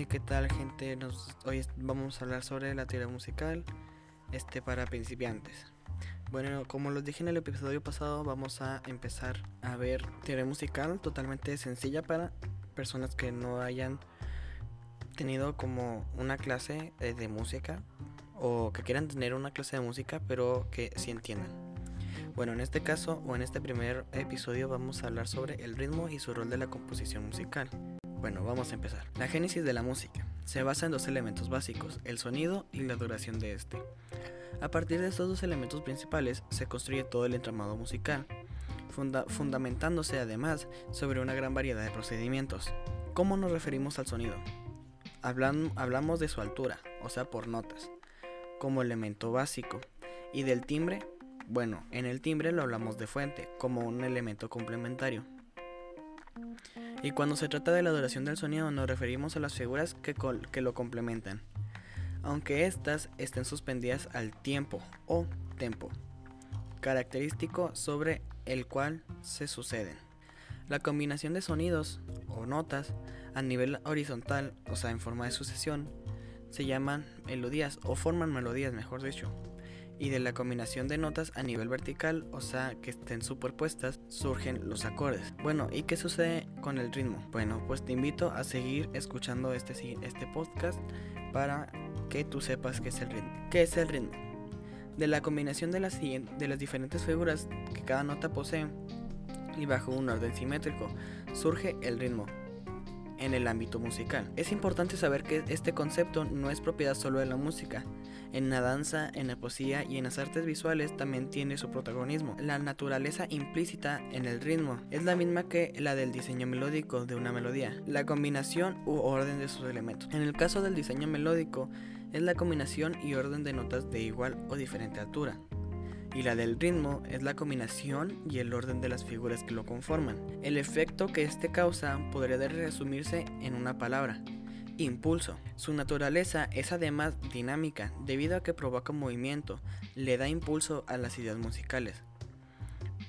Eh, ¿Qué tal gente? Nos, hoy vamos a hablar sobre la teoría musical este, para principiantes. Bueno, como los dije en el episodio pasado, vamos a empezar a ver teoría musical totalmente sencilla para personas que no hayan tenido como una clase eh, de música o que quieran tener una clase de música pero que sí entiendan. Bueno, en este caso o en este primer episodio vamos a hablar sobre el ritmo y su rol de la composición musical. Bueno, vamos a empezar. La génesis de la música se basa en dos elementos básicos, el sonido y la duración de este. A partir de estos dos elementos principales se construye todo el entramado musical, fundamentándose además sobre una gran variedad de procedimientos. ¿Cómo nos referimos al sonido? hablamos de su altura, o sea, por notas, como elemento básico, y del timbre, bueno, en el timbre lo hablamos de fuente, como un elemento complementario. Y cuando se trata de la duración del sonido nos referimos a las figuras que, lo complementan, aunque éstas estén suspendidas al tiempo o tempo, característico sobre el cual se suceden. La combinación de sonidos o notas a nivel horizontal, o sea, en forma de sucesión, se llaman melodías o forman melodías, mejor dicho y de la combinación de notas a nivel vertical, o sea, que estén superpuestas, surgen los acordes. Bueno, ¿y qué sucede con el ritmo? Bueno, pues te invito a seguir escuchando este, este podcast para que tú sepas qué es el ritmo. ¿Qué es el ritmo? De la combinación de las, de las diferentes figuras que cada nota posee y bajo un orden simétrico, surge el ritmo en el ámbito musical. Es importante saber que este concepto no es propiedad solo de la música, en la danza, en la poesía y en las artes visuales también tiene su protagonismo. La naturaleza implícita en el ritmo es la misma que la del diseño melódico de una melodía, la combinación u orden de sus elementos. En el caso del diseño melódico, es la combinación y orden de notas de igual o diferente altura. Y la del ritmo es la combinación y el orden de las figuras que lo conforman. El efecto que este causa podría resumirse en una palabra, Impulso. Su naturaleza es además dinámica debido a que provoca movimiento, le da impulso a las ideas musicales.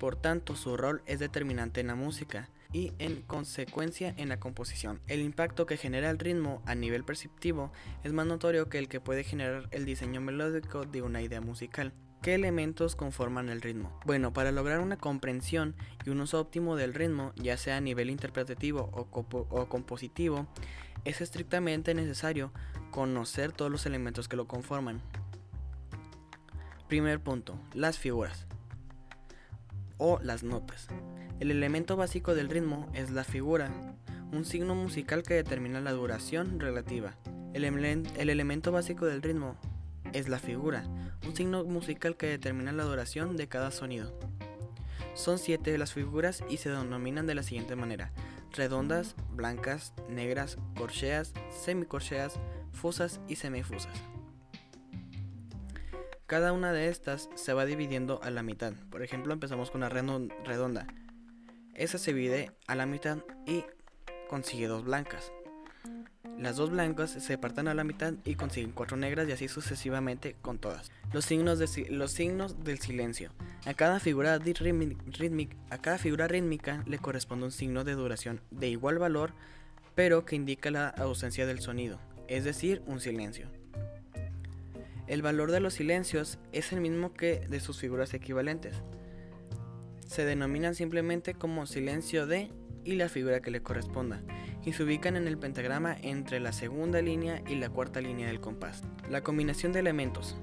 Por tanto, su rol es determinante en la música y en consecuencia en la composición. El impacto que genera el ritmo a nivel perceptivo es más notorio que el que puede generar el diseño melódico de una idea musical. ¿Qué elementos conforman el ritmo? Bueno, para lograr una comprensión y un uso óptimo del ritmo, ya sea a nivel interpretativo o, compositivo, es estrictamente necesario conocer todos los elementos que lo conforman. Primer punto, las figuras o las notas. El elemento básico del ritmo es la figura, un signo musical que determina la duración relativa. El, el, elemento básico del ritmo es la figura, un signo musical que determina la duración de cada sonido. Son siete las figuras y se denominan de la siguiente manera: redondas, blancas, negras, corcheas, semicorcheas, fusas y semifusas. Cada una de estas se va dividiendo a la mitad. Por ejemplo, empezamos con una redonda. Esa se divide a la mitad y consigue dos blancas. Las dos blancas se parten a la mitad y consiguen cuatro negras y así sucesivamente con todas. Los signos, los signos del silencio. A cada, figura rítmica, a cada figura rítmica le corresponde un signo de duración de igual valor, pero que indica la ausencia del sonido, es decir, un silencio. El valor de los silencios es el mismo que de sus figuras equivalentes. Se denominan simplemente como silencio de y la figura que le corresponda, y se ubican en el pentagrama entre la segunda línea y la cuarta línea del compás. La combinación de elementos,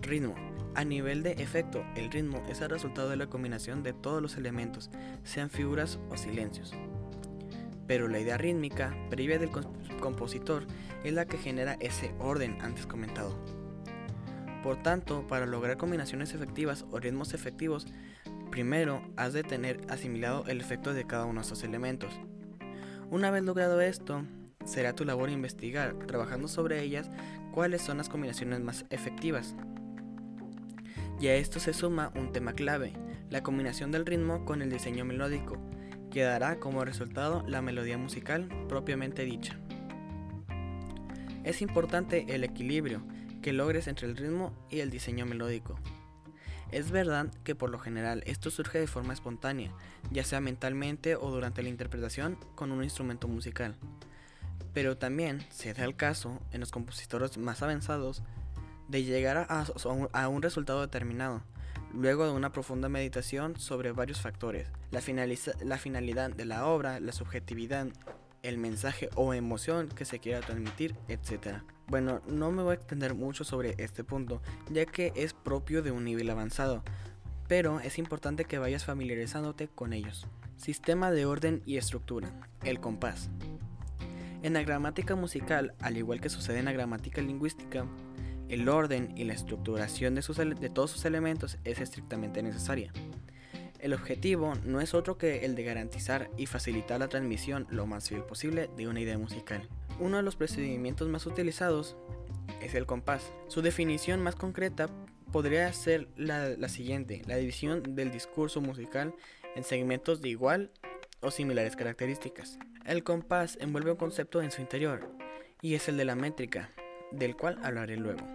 ritmo, a nivel de efecto, el ritmo es el resultado de la combinación de todos los elementos, sean figuras o silencios. Pero la idea rítmica, previa del compositor, es la que genera ese orden antes comentado. Por tanto, para lograr combinaciones efectivas o ritmos efectivos, primero has de tener asimilado el efecto de cada uno de estos elementos. Una vez logrado esto, será tu labor investigar, trabajando sobre ellas, cuáles son las combinaciones más efectivas. Y a esto se suma un tema clave, la combinación del ritmo con el diseño melódico, que dará como resultado la melodía musical propiamente dicha. Es importante el equilibrio que logres entre el ritmo y el diseño melódico. Es verdad que por lo general esto surge de forma espontánea, ya sea mentalmente o durante la interpretación con un instrumento musical. Pero también se da el caso en los compositores más avanzados de llegar a, un resultado determinado, luego de una profunda meditación sobre varios factores, la, la finalidad de la obra, la subjetividad, el mensaje o emoción que se quiera transmitir, etc. Bueno, no me voy a extender mucho sobre este punto, ya que es propio de un nivel avanzado, pero es importante que vayas familiarizándote con ellos. Sistema de orden y estructura, el compás. En la gramática musical, al igual que sucede en la gramática lingüística, el orden y la estructuración de, todos sus elementos es estrictamente necesaria. El objetivo no es otro que el de garantizar y facilitar la transmisión lo más fiel posible de una idea musical. Uno de los procedimientos más utilizados es el compás. Su definición más concreta podría ser la, siguiente, la división del discurso musical en segmentos de igual o similares características. El compás envuelve un concepto en su interior, y es el de la métrica, del cual hablaré luego.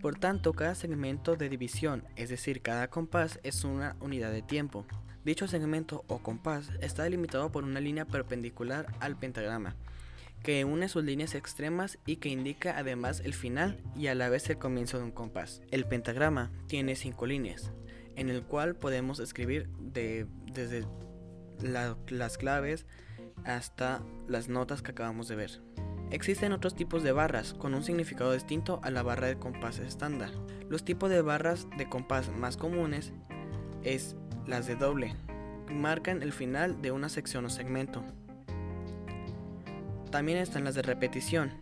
Por tanto, cada segmento de división, es decir, cada compás, es una unidad de tiempo. Dicho segmento o compás está delimitado por una línea perpendicular al pentagrama, que une sus líneas extremas y que indica además el final y a la vez el comienzo de un compás. El pentagrama tiene cinco líneas, en el cual podemos escribir desde las claves hasta las notas que acabamos de ver. Existen otros tipos de barras con un significado distinto a la barra de compás estándar. Los tipos de barras de compás más comunes es las de doble, marcan el final de una sección o segmento. También están las de repetición.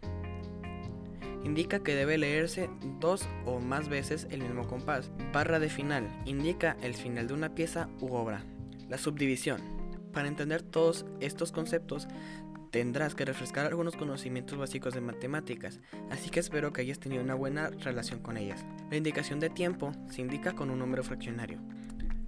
Indica que debe leerse dos o más veces el mismo compás. Barra de final indica el final de una pieza u obra. La subdivisión. Para entender todos estos conceptos tendrás que refrescar algunos conocimientos básicos de matemáticas, así que espero que hayas tenido una buena relación con ellas. La indicación de tiempo se indica con un número fraccionario.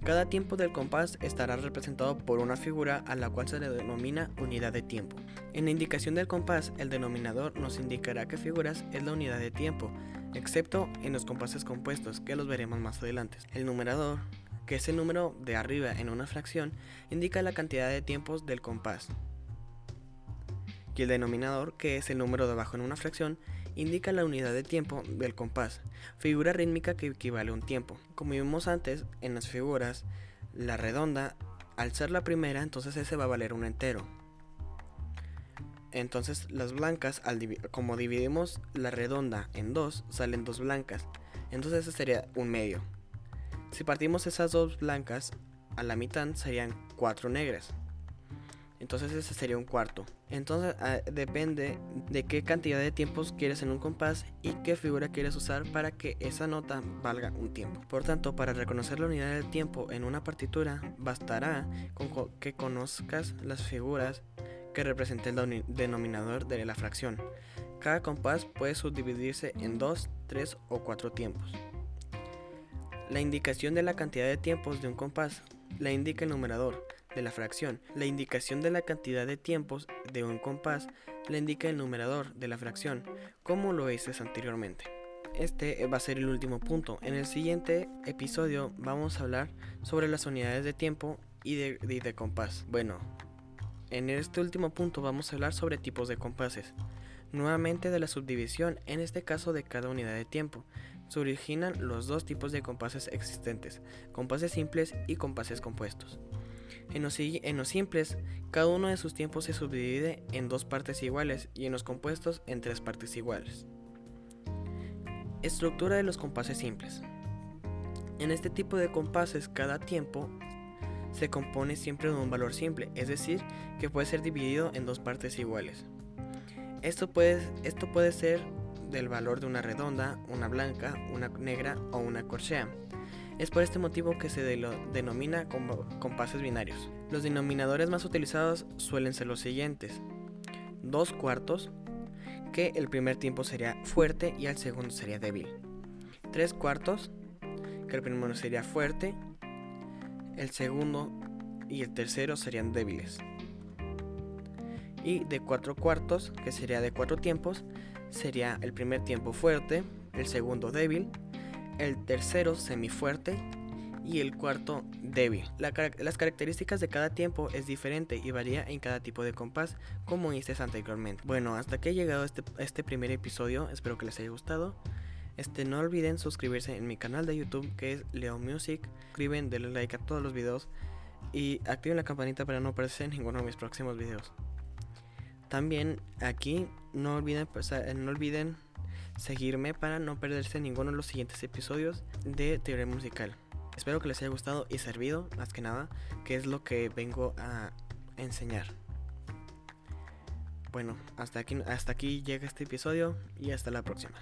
Cada tiempo del compás estará representado por una figura a la cual se le denomina unidad de tiempo. En la indicación del compás, el denominador nos indicará qué figuras es la unidad de tiempo, excepto en los compases compuestos, que los veremos más adelante. El numerador, que es el número de arriba en una fracción, indica la cantidad de tiempos del compás y el denominador, que es el número de abajo en una fracción, indica la unidad de tiempo del compás, figura rítmica que equivale a un tiempo. Como vimos antes en las figuras, la redonda, al ser la primera, entonces ese va a valer un entero. Entonces las blancas, como dividimos la redonda en dos, salen dos blancas. Entonces ese sería un medio. Si partimos esas dos blancas a la mitad serían cuatro negras. Entonces ese sería un cuarto. Entonces ah, depende de qué cantidad de tiempos quieres en un compás y qué figura quieres usar para que esa nota valga un tiempo. Por tanto, para reconocer la unidad del tiempo en una partitura, bastará con que conozcas las figuras que representen el denominador de la fracción. Cada compás puede subdividirse en dos, tres o cuatro tiempos. La indicación de la cantidad de tiempos de un compás la indica el numerador de la fracción. La indicación de la cantidad de tiempos de un compás la indica el numerador de la fracción, como lo hice anteriormente. Este va a ser el último punto. En el siguiente episodio vamos a hablar sobre las unidades de tiempo y de, de compás. Bueno, en este último punto vamos a hablar sobre tipos de compases. Nuevamente de la subdivisión, en este caso de cada unidad de tiempo. Se originan los dos tipos de compases existentes, compases simples y compases compuestos. En los, simples, cada uno de sus tiempos se subdivide en dos partes iguales y en los compuestos en tres partes iguales. Estructura de los compases simples. En este tipo de compases, cada tiempo se compone siempre de un valor simple, es decir, que puede ser dividido en dos partes iguales. Esto puede, esto puede ser del valor de una redonda, una blanca, una negra o una corchea. Es por este motivo que se denomina como compases binarios. Los denominadores más utilizados suelen ser los siguientes. Dos cuartos, que el primer tiempo sería fuerte y el segundo sería débil. Tres cuartos, que el primero sería fuerte, el segundo y el tercero serían débiles. Y de cuatro cuartos, que sería de cuatro tiempos, sería el primer tiempo fuerte, el segundo débil el tercero semifuerte y el cuarto débil. las características de cada tiempo es diferente y varía en cada tipo de compás, como hice anteriormente. Bueno, hasta que he llegado este, este primer episodio, espero que les haya gustado. Este, no olviden suscribirse en mi canal de YouTube que es Leo Music. Suscriben, denle like a todos los videos y activen la campanita para no perderse ninguno de mis próximos videos. También aquí no olviden, no olviden seguirme para no perderse ninguno de los siguientes episodios de Teoría Musical. Espero que les haya gustado y servido, más que nada, que es lo que vengo a enseñar. Bueno, hasta aquí, hasta aquí llega este episodio y hasta la próxima.